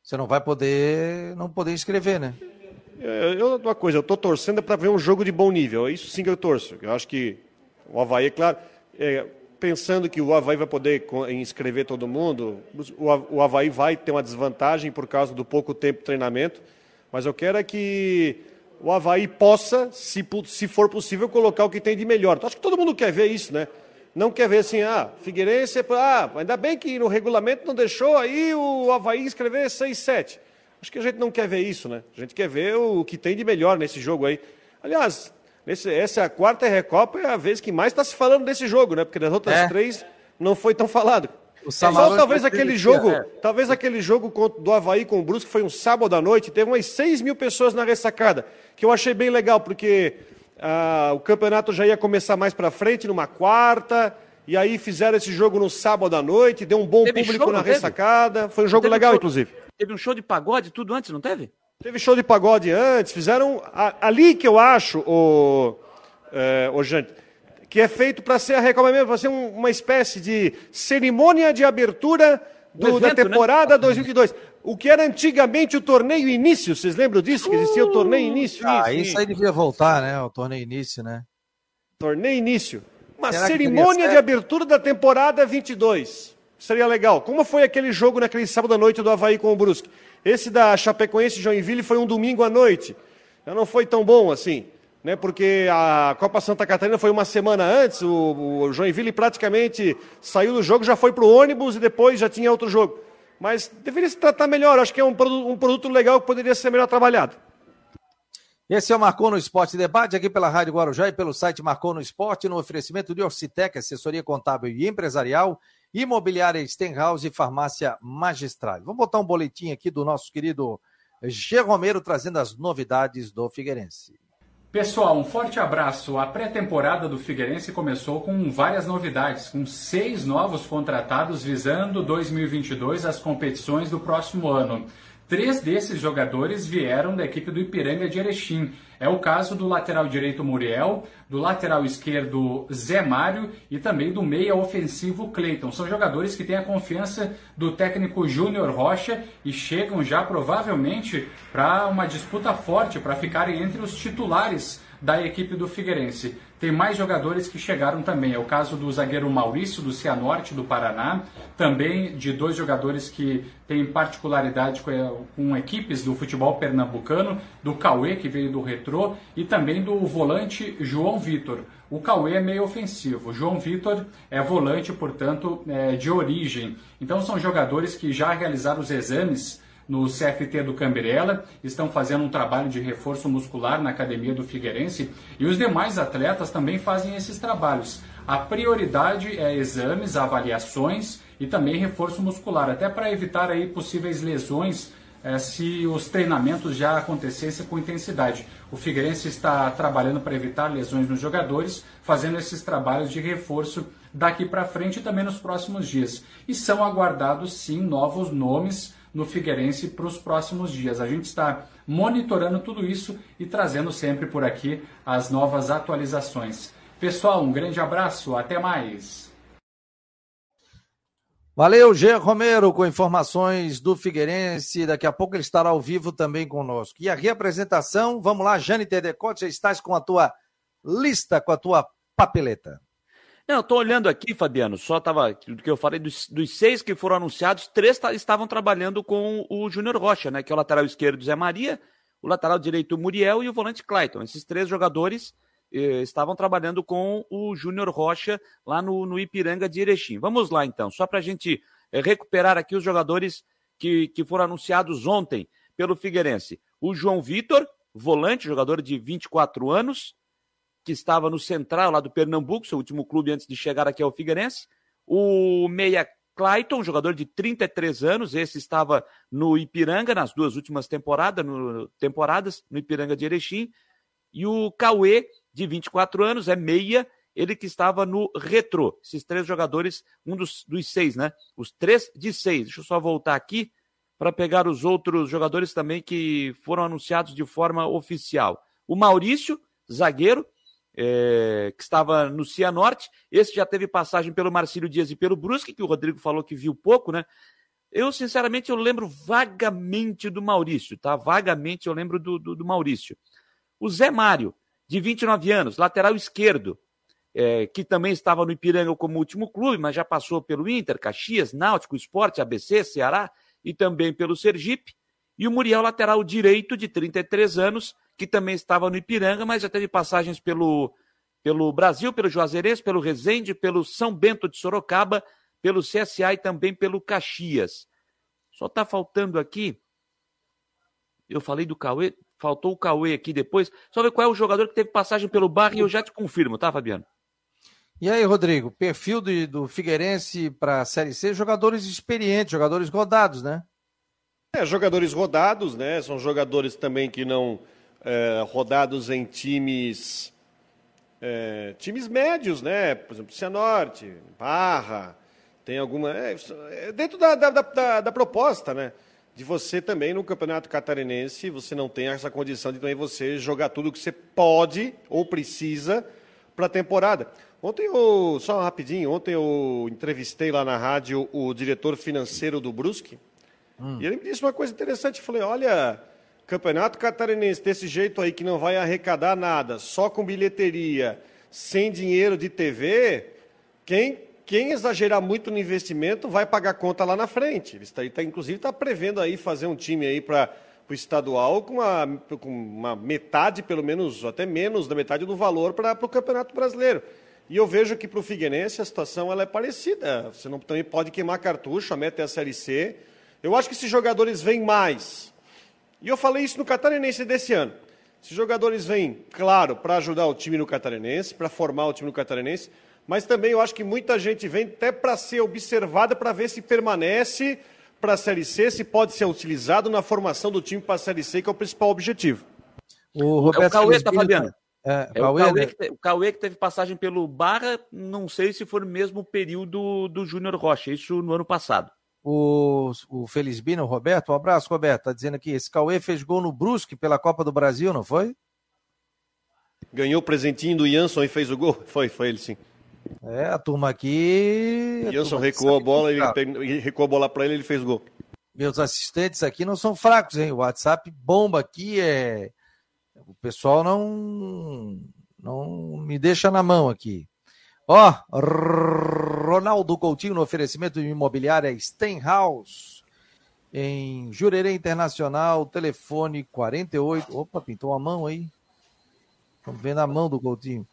Você não vai poder não poder escrever, né? É, eu, uma coisa, eu estou torcendo para ver um jogo de bom nível. É isso sim que eu torço. Eu acho que o Havaí, é claro, é, pensando que o Havaí vai poder inscrever todo mundo, o Havaí vai ter uma desvantagem por causa do pouco tempo de treinamento, mas eu quero é que o Havaí possa, se, se for possível, colocar o que tem de melhor. Então, acho que todo mundo quer ver isso, né? não quer ver assim, ah, Figueirense, ah, ainda bem que no regulamento não deixou aí o Havaí escrever 6-7. Acho que a gente não quer ver isso, né? A gente quer ver o que tem de melhor nesse jogo aí. Aliás, nesse, essa é a quarta Recopa, é a vez que mais está se falando desse jogo, né? Porque das outras é. três não foi tão falado. O Só talvez aquele jogo, é. talvez aquele jogo do Havaí com o Brusque foi um sábado à noite, teve umas 6 mil pessoas na ressacada, que eu achei bem legal, porque ah, o campeonato já ia começar mais para frente, numa quarta, e aí fizeram esse jogo no sábado à noite, deu um bom teve público show, na ressacada. Foi um jogo legal, show, inclusive. Teve um show de pagode, tudo antes, não teve? Teve show de pagode antes, fizeram. Ali que eu acho, o, é, o Jante, que é feito para ser a para ser um, uma espécie de cerimônia de abertura do, evento, da né? temporada né? 2022. O que era antigamente o torneio início, vocês lembram disso? Que existia o torneio início? Ah, isso, isso aí devia voltar, né? O torneio início, né? Torneio início. Uma Será cerimônia de abertura da temporada 22. Seria legal. Como foi aquele jogo naquele sábado à noite do Havaí com o Brusque? Esse da Chapecoense Joinville foi um domingo à noite. Já não foi tão bom assim né, porque a Copa Santa Catarina foi uma semana antes, o, o Joinville praticamente saiu do jogo, já foi para o ônibus e depois já tinha outro jogo. Mas deveria se tratar melhor, acho que é um produto, um produto legal que poderia ser melhor trabalhado. Esse é o Marcou no Esporte Debate, aqui pela Rádio Guarujá e pelo site Marcou no Esporte, no oferecimento de Orcitec, assessoria contábil e empresarial, imobiliária Stenhouse e farmácia magistral. Vamos botar um boletim aqui do nosso querido G. Romero, trazendo as novidades do Figueirense. Pessoal, um forte abraço. A pré-temporada do Figueirense começou com várias novidades, com seis novos contratados visando 2022 as competições do próximo ano. Três desses jogadores vieram da equipe do Ipiranga de Erechim. É o caso do lateral direito Muriel, do lateral esquerdo Zé Mário e também do meia ofensivo Cleiton. São jogadores que têm a confiança do técnico Júnior Rocha e chegam já provavelmente para uma disputa forte para ficarem entre os titulares da equipe do Figueirense. Tem mais jogadores que chegaram também. É o caso do zagueiro Maurício, do Cianorte, do Paraná. Também de dois jogadores que têm particularidade com, com equipes do futebol pernambucano, do Cauê, que veio do Retrô, e também do volante João Vitor. O Cauê é meio ofensivo, João Vitor é volante, portanto, é, de origem. Então são jogadores que já realizaram os exames no CFT do Camberela, estão fazendo um trabalho de reforço muscular na academia do Figueirense e os demais atletas também fazem esses trabalhos. A prioridade é exames, avaliações e também reforço muscular, até para evitar aí possíveis lesões é, se os treinamentos já acontecessem com intensidade. O Figueirense está trabalhando para evitar lesões nos jogadores, fazendo esses trabalhos de reforço daqui para frente e também nos próximos dias. E são aguardados sim novos nomes no Figueirense para os próximos dias. A gente está monitorando tudo isso e trazendo sempre por aqui as novas atualizações. Pessoal, um grande abraço, até mais. Valeu, Gê Romero, com informações do Figueirense. Daqui a pouco ele estará ao vivo também conosco. E a reapresentação, vamos lá, Jane Tedecote, já estás com a tua lista, com a tua papeleta. Não, estou olhando aqui, Fabiano, só estava do que eu falei, dos, dos, seis que foram anunciados, três estavam trabalhando com o Júnior Rocha, né? Que é o lateral esquerdo Zé Maria, o lateral direito Muriel e o volante Clayton. Esses três jogadores eh, estavam trabalhando com o Júnior Rocha lá no, no, Ipiranga de Erechim. Vamos lá então, só para a gente eh, recuperar aqui os jogadores que, que foram anunciados ontem pelo Figueirense. O João Vitor, volante, jogador de 24 anos, que estava no Central, lá do Pernambuco, seu último clube antes de chegar aqui ao Figueirense. O Meia Clayton, jogador de 33 anos, esse estava no Ipiranga nas duas últimas temporadas, no, temporadas, no Ipiranga de Erechim. E o Cauê, de 24 anos, é meia, ele que estava no Retro. Esses três jogadores, um dos, dos seis, né? Os três de seis. Deixa eu só voltar aqui para pegar os outros jogadores também que foram anunciados de forma oficial. O Maurício, zagueiro, é, que estava no Cianorte. Esse já teve passagem pelo Marcílio Dias e pelo Brusque, que o Rodrigo falou que viu pouco, né? Eu, sinceramente, eu lembro vagamente do Maurício, tá? Vagamente eu lembro do, do, do Maurício. O Zé Mário, de 29 anos, lateral esquerdo, é, que também estava no Ipiranga como último clube, mas já passou pelo Inter, Caxias, Náutico, Esporte, ABC, Ceará e também pelo Sergipe. E o Muriel, lateral direito, de 33 anos, que também estava no Ipiranga, mas já teve passagens pelo, pelo Brasil, pelo Juazeirense, pelo Resende, pelo São Bento de Sorocaba, pelo CSA e também pelo Caxias. Só está faltando aqui. Eu falei do Cauê, faltou o Cauê aqui depois. Só ver qual é o jogador que teve passagem pelo Barra e eu já te confirmo, tá, Fabiano? E aí, Rodrigo, perfil do, do Figueirense para a Série C, jogadores experientes, jogadores rodados, né? É, jogadores rodados, né? São jogadores também que não é, rodados em times é, times médios, né? Por exemplo, Cianorte, Barra, tem alguma. É, é dentro da, da, da, da, proposta, né? De você também no Campeonato Catarinense, você não tem essa condição de também você jogar tudo que você pode ou precisa para a temporada. Ontem eu, só rapidinho, ontem eu entrevistei lá na rádio o diretor financeiro do Brusque. Hum. E ele me disse uma coisa interessante. Eu falei: olha, Campeonato Catarinense desse jeito aí que não vai arrecadar nada, só com bilheteria, sem dinheiro de TV, quem, quem exagerar muito no investimento vai pagar conta lá na frente. Ele está, está inclusive está prevendo aí fazer um time aí para o estadual com uma, com uma metade, pelo menos, até menos da metade do valor para o Campeonato Brasileiro. E eu vejo que para o Figueirense a situação ela é parecida. Você não também pode queimar cartucho, a meta é a Série C. Eu acho que esses jogadores vêm mais e eu falei isso no Catarinense desse ano. Esses jogadores vêm, claro, para ajudar o time no Catarinense, para formar o time no Catarinense, mas também eu acho que muita gente vem até para ser observada para ver se permanece para a Série C, se pode ser utilizado na formação do time para a Série C, que é o principal objetivo. O Roberto é o Cauê, tá, Fabiano? É, é o, Cauê, né? que, o Cauê que teve passagem pelo Barra, não sei se foi no mesmo período do Júnior Rocha, isso no ano passado. O, o Felizbino, o Roberto, um abraço, Roberto. Tá dizendo aqui, esse Cauê fez gol no Brusque pela Copa do Brasil, não foi? Ganhou o presentinho do Jansson e fez o gol? Foi, foi ele sim. É, a turma aqui. Jansson recuou a bola, ele recuou a bola para ele, ele fez o gol. Meus assistentes aqui não são fracos, hein? O WhatsApp bomba aqui é. O pessoal não não me deixa na mão aqui. Ó, Ronaldo Coutinho no oferecimento de imobiliária Stenhouse em Jurerê Internacional, telefone 48. Opa, pintou a mão aí. Estamos vendo a mão do Coutinho.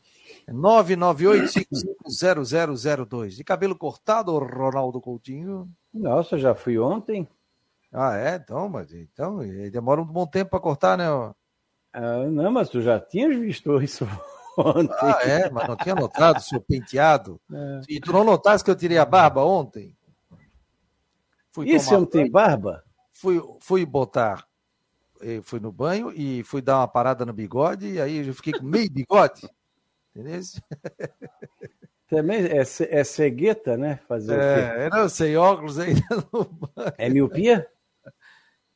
998550002. De cabelo cortado, Ronaldo Coutinho? Nossa, já fui ontem. Ah, é? Então, mas então demora um bom tempo para cortar, né? Ah, não, mas tu já tinhas visto isso ontem. Ah, é? Mas não tinha notado o seu penteado? É. E tu não notasse que eu tirei a barba ontem? Fui Isso não tem barba? Fui, fui botar, eh, fui no banho e fui dar uma parada no bigode, e aí eu fiquei com meio bigode. Entendeu? Também é, é cegueta, né? Fazer é, não, sem óculos ainda no banho. É miopia?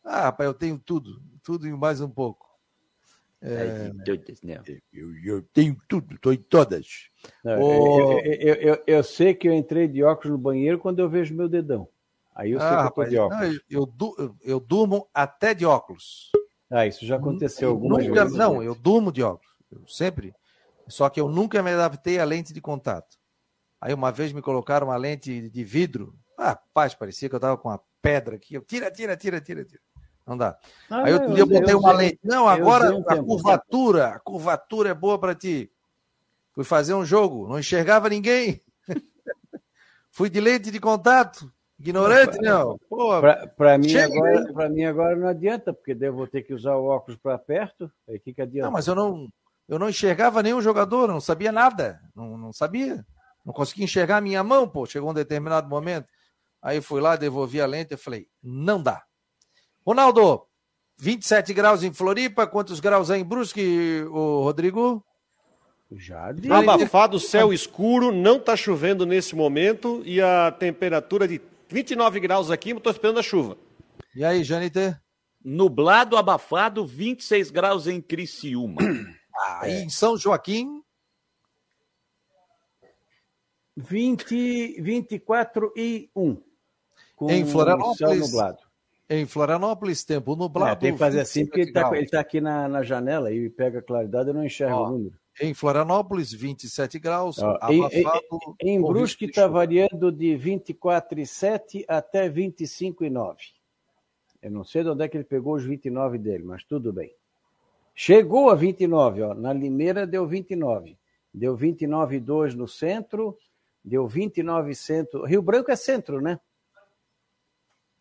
Ah, rapaz, eu tenho tudo, tudo e mais um pouco. É, não. Eu, eu, tenho tudo, estou em todas. Não, oh... eu, eu, eu, sei que eu entrei de óculos no banheiro quando eu vejo meu dedão. Aí eu sei ah, que eu de óculos. Não, eu, durmo até de óculos. Ah, isso já aconteceu algumas nunca, vezes. Não, eu durmo de óculos. Sempre. Só que eu nunca me adaptei à lente de contato. Aí uma vez me colocaram uma lente de vidro. Ah, paz, parecia que eu estava com uma pedra aqui. Eu, tira, tira, tira, tira, tira. Não dá. Ah, Aí outro dia eu botei uma lente. Não, agora um a curvatura, a curvatura é boa para ti. Fui fazer um jogo, não enxergava ninguém. Fui de lente de contato. Ignorante, não. Para mim, agora, mim agora não adianta, porque devo ter que usar o óculos para perto. Aí que, que adianta? Não, mas eu não, eu não enxergava nenhum jogador, não sabia nada. Não, não sabia. Não conseguia enxergar a minha mão, pô. Chegou um determinado momento. Aí fui lá, devolvi a lente e falei, não dá. Ronaldo, 27 graus em Floripa, quantos graus aí em Brusque, o Rodrigo? Já de... Abafado, céu escuro, não está chovendo nesse momento e a temperatura de 29 graus aqui, estou esperando a chuva. E aí, Janiter? Nublado, abafado, 26 graus em Criciúma. Ah, é. em São Joaquim? 20, 24 e 1. Com em Florianópolis? Céu nublado. Em Florianópolis, tempo nublado. É, tem que fazer assim, porque ele está tá aqui na, na janela e pega claridade, eu não enxergo Ó, o número. Em Florianópolis, 27 graus, Ó, abafado. Em, em, em Brusque está variando de 24,7 até 25,9. Eu não sei de onde é que ele pegou os 29 dele, mas tudo bem. Chegou a 29, ó, na Limeira deu 29. deu 29,2 no centro, deu 29 centro. Rio Branco é centro, né?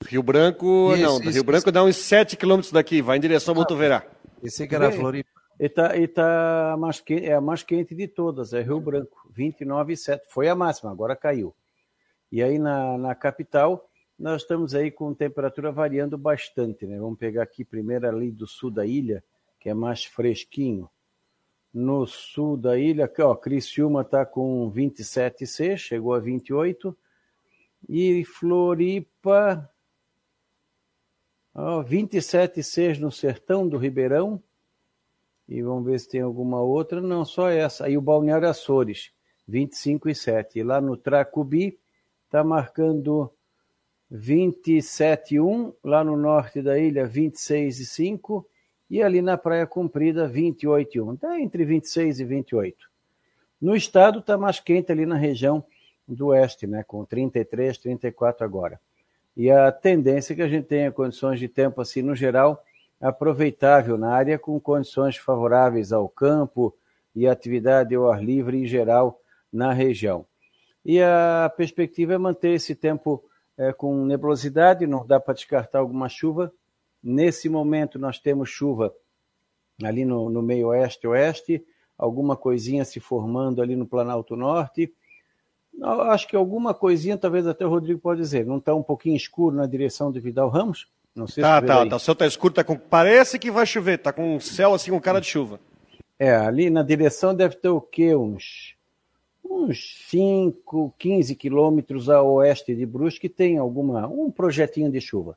Rio Branco, isso, não. Isso, Rio Branco dá uns 7 quilômetros daqui, vai em direção a ah, Botuverá. Esse que era Floripa. E tá, e tá mais quente, é a mais quente de todas, é Rio Branco, 29,7. Foi a máxima, agora caiu. E aí na, na capital, nós estamos aí com temperatura variando bastante, né? Vamos pegar aqui primeiro ali do sul da ilha, que é mais fresquinho. No sul da ilha, aqui, ó, Criciúma está com 27,6, chegou a 28. E Floripa, ó, 27,6 no sertão do Ribeirão, e vamos ver se tem alguma outra. Não, só essa. Aí o Balneário Açores, 25 e 7. E lá no Tracubi está marcando 27 e 1. Lá no norte da ilha, 26 e 5. E ali na Praia Comprida, 28 e 1. Está entre 26 e 28. No estado está mais quente ali na região do oeste, né, com 33, 34 agora. E a tendência é que a gente tenha condições de tempo assim no geral aproveitável na área com condições favoráveis ao campo e atividade ao ar livre em geral na região. E a perspectiva é manter esse tempo é, com nebulosidade, não dá para descartar alguma chuva. Nesse momento nós temos chuva ali no, no meio oeste-oeste, alguma coisinha se formando ali no Planalto Norte. Acho que alguma coisinha, talvez até o Rodrigo pode dizer, não está um pouquinho escuro na direção de Vidal Ramos? Não sei tá, se tá, tá. O céu tá escuro, tá com... parece que vai chover, tá com o céu assim com cara de chuva. É, ali na direção deve ter o quê? Uns, uns 5, 15 quilômetros a oeste de Brusque tem alguma, um projetinho de chuva.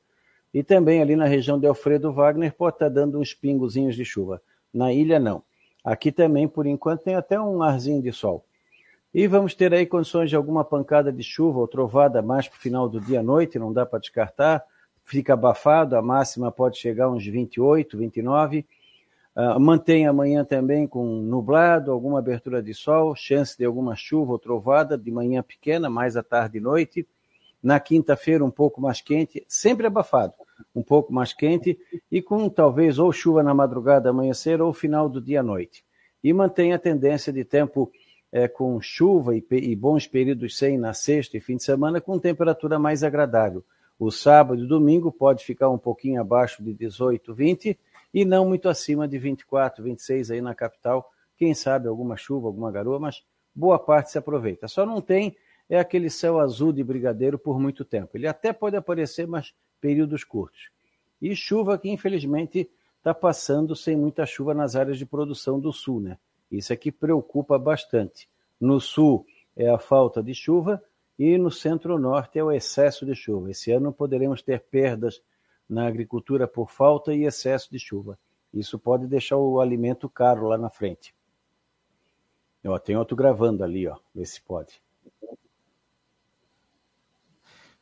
E também ali na região de Alfredo Wagner pode estar tá dando uns pingozinhos de chuva. Na ilha, não. Aqui também, por enquanto, tem até um arzinho de sol. E vamos ter aí condições de alguma pancada de chuva ou trovada mais para o final do dia à noite, não dá para descartar fica abafado, a máxima pode chegar uns 28, 29. Uh, mantém amanhã também com nublado, alguma abertura de sol, chance de alguma chuva ou trovada, de manhã pequena, mais à tarde e noite. Na quinta-feira, um pouco mais quente, sempre abafado, um pouco mais quente, e com talvez ou chuva na madrugada, amanhecer, ou final do dia à noite. E mantém a tendência de tempo é, com chuva e, e bons períodos sem na sexta e fim de semana, com temperatura mais agradável o sábado e domingo pode ficar um pouquinho abaixo de 18, 20 e não muito acima de 24, 26 aí na capital. Quem sabe alguma chuva, alguma garoa, mas boa parte se aproveita. Só não tem é aquele céu azul de brigadeiro por muito tempo. Ele até pode aparecer, mas períodos curtos. E chuva que infelizmente está passando sem muita chuva nas áreas de produção do sul, né? Isso aqui preocupa bastante. No sul é a falta de chuva e no centro-norte é o excesso de chuva. Esse ano poderemos ter perdas na agricultura por falta e excesso de chuva. Isso pode deixar o alimento caro lá na frente. Ó, tem outro gravando ali, ó. Vê se pode.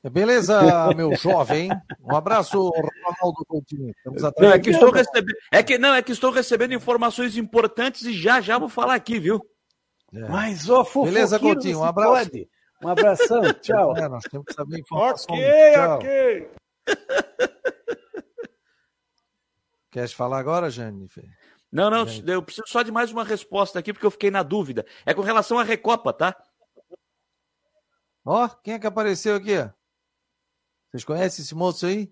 Beleza, meu jovem. Um abraço, Ronaldo Coutinho. Não, é que estou recebendo, é que não, é que estou recebendo informações importantes e já já vou falar aqui, viu? É. Mas ô, Beleza, Coutinho, um abraço. Pode. Um abração, tchau. É, nós temos que saber informação. Ok, tchau. ok. Quer falar agora, Jennifer? Não, não, eu preciso só de mais uma resposta aqui, porque eu fiquei na dúvida. É com relação à Recopa, tá? Ó, oh, quem é que apareceu aqui? Vocês conhecem esse moço aí?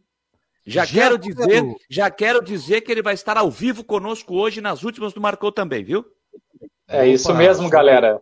Já, quero dizer, já quero dizer que ele vai estar ao vivo conosco hoje nas últimas do Marcou também, viu? É isso mesmo, galera.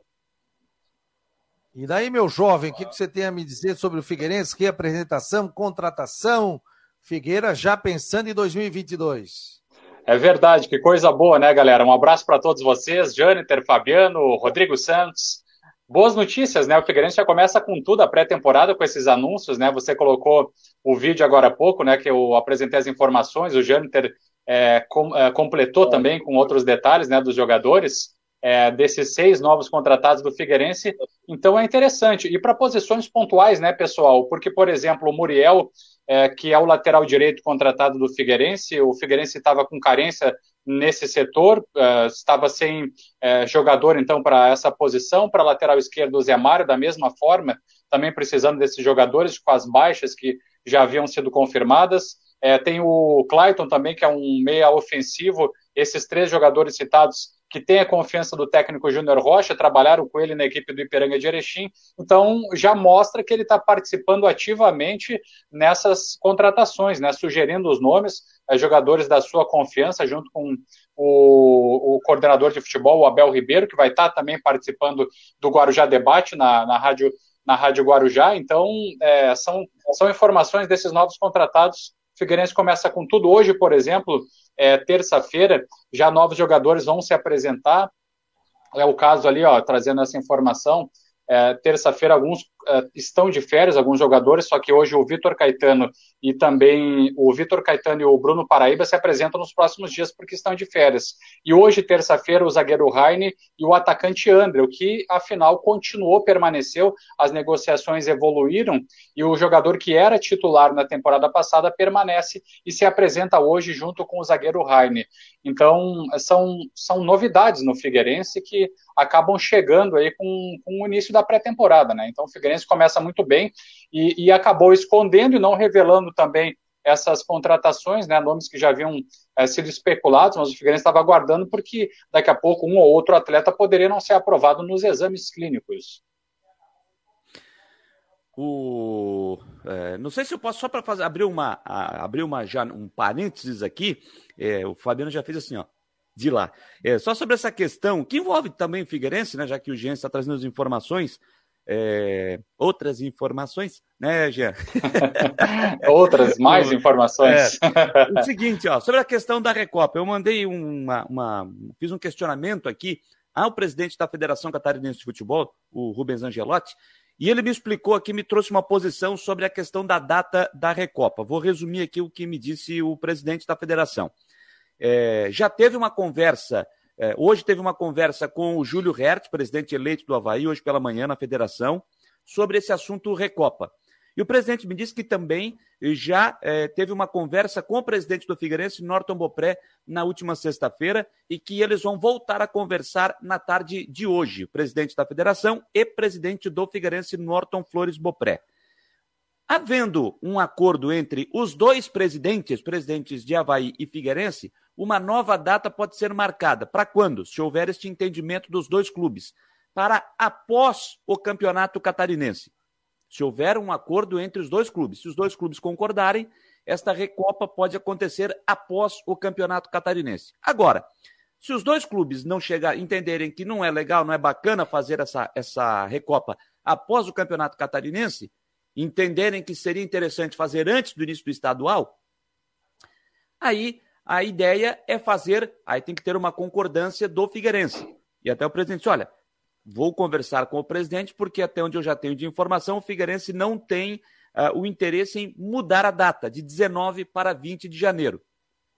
E daí, meu jovem, o que, você tem a me dizer sobre o Figueirense? Que apresentação, contratação? Figueira já pensando em 2022. É verdade, que coisa boa, né, galera? Um abraço para todos vocês, Jâniter, Fabiano, Rodrigo Santos. Boas notícias, né? O Figueirense já começa com tudo a pré-temporada com esses anúncios, né? Você colocou o vídeo agora há pouco, né? Que eu apresentei as informações. O Jâniter é, com, é, completou também com outros detalhes, né? Dos jogadores é, desses seis novos contratados do Figueirense. Então é interessante. E para posições pontuais, né, pessoal? Porque, por exemplo, o Muriel, é, que é o lateral direito contratado do Figueirense, o Figueirense estava com carência nesse setor, é, estava sem é, jogador, então, para essa posição. Para lateral esquerdo, o Zé Mário, da mesma forma, também precisando desses jogadores com as baixas que já haviam sido confirmadas. É, tem o Clayton também, que é um meia ofensivo. Esses três jogadores citados que tem a confiança do técnico Júnior Rocha, trabalharam com ele na equipe do Ipiranga de Erechim, então já mostra que ele está participando ativamente nessas contratações, né, sugerindo os nomes, jogadores da sua confiança, junto com o, o, coordenador de futebol, o Abel Ribeiro, que vai estar também participando do Guarujá Debate na, na Rádio na Rádio Guarujá. Então, é, são, são informações desses novos contratados. O Figueirense começa com tudo. Hoje, por exemplo, é, terça-feira, já novos jogadores vão se apresentar. É o caso ali, ó, trazendo essa informação. É, Terça-feira, alguns é, estão de férias, alguns jogadores, só que hoje o Vitor Caetano e também o Vitor Caetano e o Bruno Paraíba se apresentam nos próximos dias porque estão de férias. E hoje, terça-feira, o zagueiro Raine e o atacante André, o que afinal continuou, permaneceu, as negociações evoluíram e o jogador que era titular na temporada passada permanece e se apresenta hoje junto com o zagueiro Raine. Então, são, são novidades no Figueirense que acabam chegando aí com, com o início da pré-temporada, né? Então o Figueirense começa muito bem e, e, acabou escondendo e não revelando também essas contratações, né? Nomes que já haviam é, sido especulados, mas o Figueirense estava aguardando porque daqui a pouco um ou outro atleta poderia não ser aprovado nos exames clínicos. O, é, não sei se eu posso só para fazer abrir uma abrir uma já um parênteses aqui. É, o Fabiano já fez assim, ó de lá. É, só sobre essa questão, que envolve também o Figueirense, né, já que o Jean está trazendo as informações, é, outras informações, né, Jean? outras, mais informações. É, o seguinte, ó, sobre a questão da Recopa, eu mandei uma, uma, fiz um questionamento aqui ao presidente da Federação Catarinense de Futebol, o Rubens Angelotti, e ele me explicou aqui, me trouxe uma posição sobre a questão da data da Recopa. Vou resumir aqui o que me disse o presidente da federação. É, já teve uma conversa, é, hoje teve uma conversa com o Júlio Hertz, presidente eleito do Havaí, hoje pela manhã na federação, sobre esse assunto Recopa. E o presidente me disse que também já é, teve uma conversa com o presidente do Figueirense, Norton Bopré, na última sexta-feira, e que eles vão voltar a conversar na tarde de hoje, presidente da federação e presidente do Figueirense, Norton Flores Bopré. Havendo um acordo entre os dois presidentes, presidentes de Havaí e Figueirense, uma nova data pode ser marcada. Para quando? Se houver este entendimento dos dois clubes. Para após o campeonato catarinense. Se houver um acordo entre os dois clubes. Se os dois clubes concordarem, esta recopa pode acontecer após o campeonato catarinense. Agora, se os dois clubes não chegar, entenderem que não é legal, não é bacana fazer essa, essa recopa após o campeonato catarinense, entenderem que seria interessante fazer antes do início do estadual, aí a ideia é fazer, aí tem que ter uma concordância do Figueirense. E até o presidente disse, olha, vou conversar com o presidente, porque até onde eu já tenho de informação, o Figueirense não tem uh, o interesse em mudar a data, de 19 para 20 de janeiro.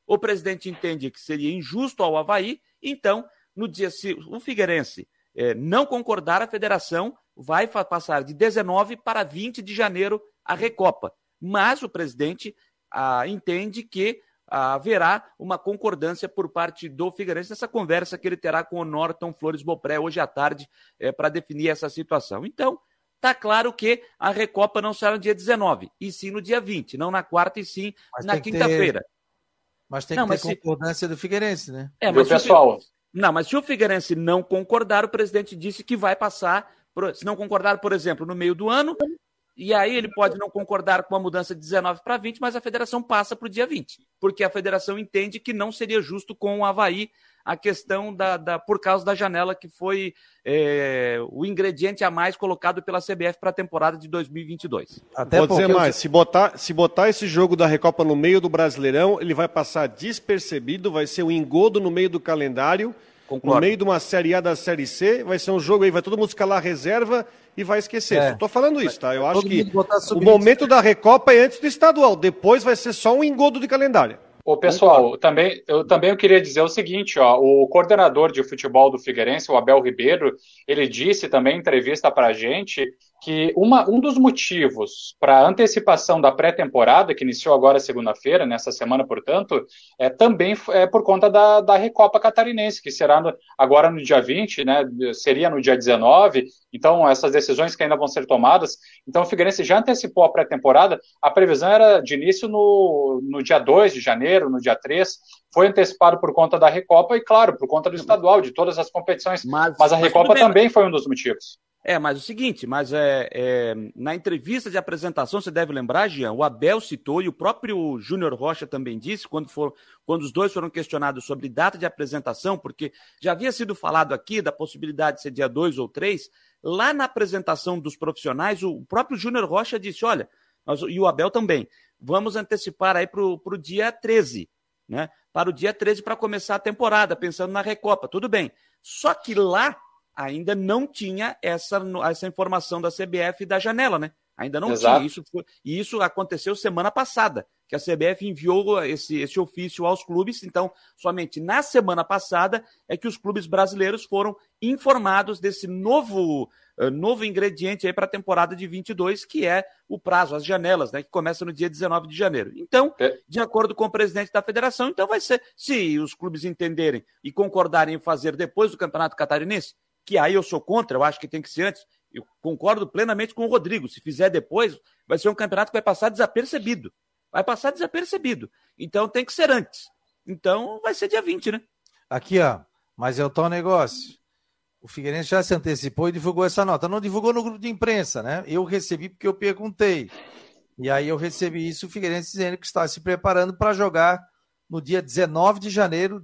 O presidente entende que seria injusto ao Havaí, então, no dia se o Figueirense eh, não concordar, a federação vai passar de 19 para 20 de janeiro a Recopa. Mas o presidente ah, entende que haverá uma concordância por parte do Figueirense nessa conversa que ele terá com o Norton Flores Bopré hoje à tarde é, para definir essa situação. Então, está claro que a Recopa não será no dia 19, e sim no dia 20, não na quarta e sim mas na quinta-feira. Ter... Mas tem não, que ter concordância se... do Figueirense, né? É, mas pessoal. Não, mas se o Figueirense não concordar, o presidente disse que vai passar, se não concordar, por exemplo, no meio do ano, e aí ele pode não concordar com a mudança de 19 para 20, mas a federação passa para o dia 20, porque a federação entende que não seria justo com o Havaí a questão da, da por causa da janela que foi é, o ingrediente a mais colocado pela CBF para a temporada de 2022. Até Vou dizer mais, eu... se, botar, se botar esse jogo da Recopa no meio do Brasileirão, ele vai passar despercebido, vai ser um engodo no meio do calendário, Concordo. no meio de uma Série A da Série C, vai ser um jogo aí, vai todo mundo escalar reserva e vai esquecer. É. Só tô falando isso, tá? Eu acho que o momento da Recopa é antes do estadual, depois vai ser só um engodo de calendário. Ô, pessoal, também, eu também queria dizer o seguinte, ó, o coordenador de futebol do Figueirense, o Abel Ribeiro, ele disse também em entrevista para a gente que uma, um dos motivos para a antecipação da pré-temporada, que iniciou agora segunda-feira, nessa semana, portanto, é também é por conta da, da Recopa Catarinense, que será no, agora no dia 20, né, seria no dia 19, então essas decisões que ainda vão ser tomadas. Então o Figueirense já antecipou a pré-temporada, a previsão era de início no, no dia 2 de janeiro, no dia 3, foi antecipado por conta da Recopa e, claro, por conta do estadual, de todas as competições, mas, mas a Recopa mas também foi um dos motivos. É, mas o seguinte, mas é, é, na entrevista de apresentação, você deve lembrar, Jean, o Abel citou e o próprio Júnior Rocha também disse, quando, for, quando os dois foram questionados sobre data de apresentação, porque já havia sido falado aqui da possibilidade de ser dia 2 ou 3, lá na apresentação dos profissionais, o próprio Júnior Rocha disse, olha, nós, e o Abel também, vamos antecipar aí para o dia 13, né? Para o dia 13 para começar a temporada, pensando na Recopa, tudo bem. Só que lá ainda não tinha essa, essa informação da CBF da janela, né? Ainda não Exato. tinha. Isso foi, e isso aconteceu semana passada, que a CBF enviou esse, esse ofício aos clubes. Então, somente na semana passada é que os clubes brasileiros foram informados desse novo, uh, novo ingrediente aí para a temporada de 22, que é o prazo, as janelas, né? Que começa no dia 19 de janeiro. Então, é. de acordo com o presidente da federação, então vai ser, se os clubes entenderem e concordarem em fazer depois do Campeonato Catarinense, que aí eu sou contra, eu acho que tem que ser antes. Eu concordo plenamente com o Rodrigo. Se fizer depois, vai ser um campeonato que vai passar desapercebido. Vai passar desapercebido. Então tem que ser antes. Então vai ser dia 20, né? Aqui, ó. Mas é o tal negócio. O Figueirense já se antecipou e divulgou essa nota. Não divulgou no grupo de imprensa, né? Eu recebi porque eu perguntei. E aí eu recebi isso, o Figueirense dizendo que está se preparando para jogar no dia 19 de janeiro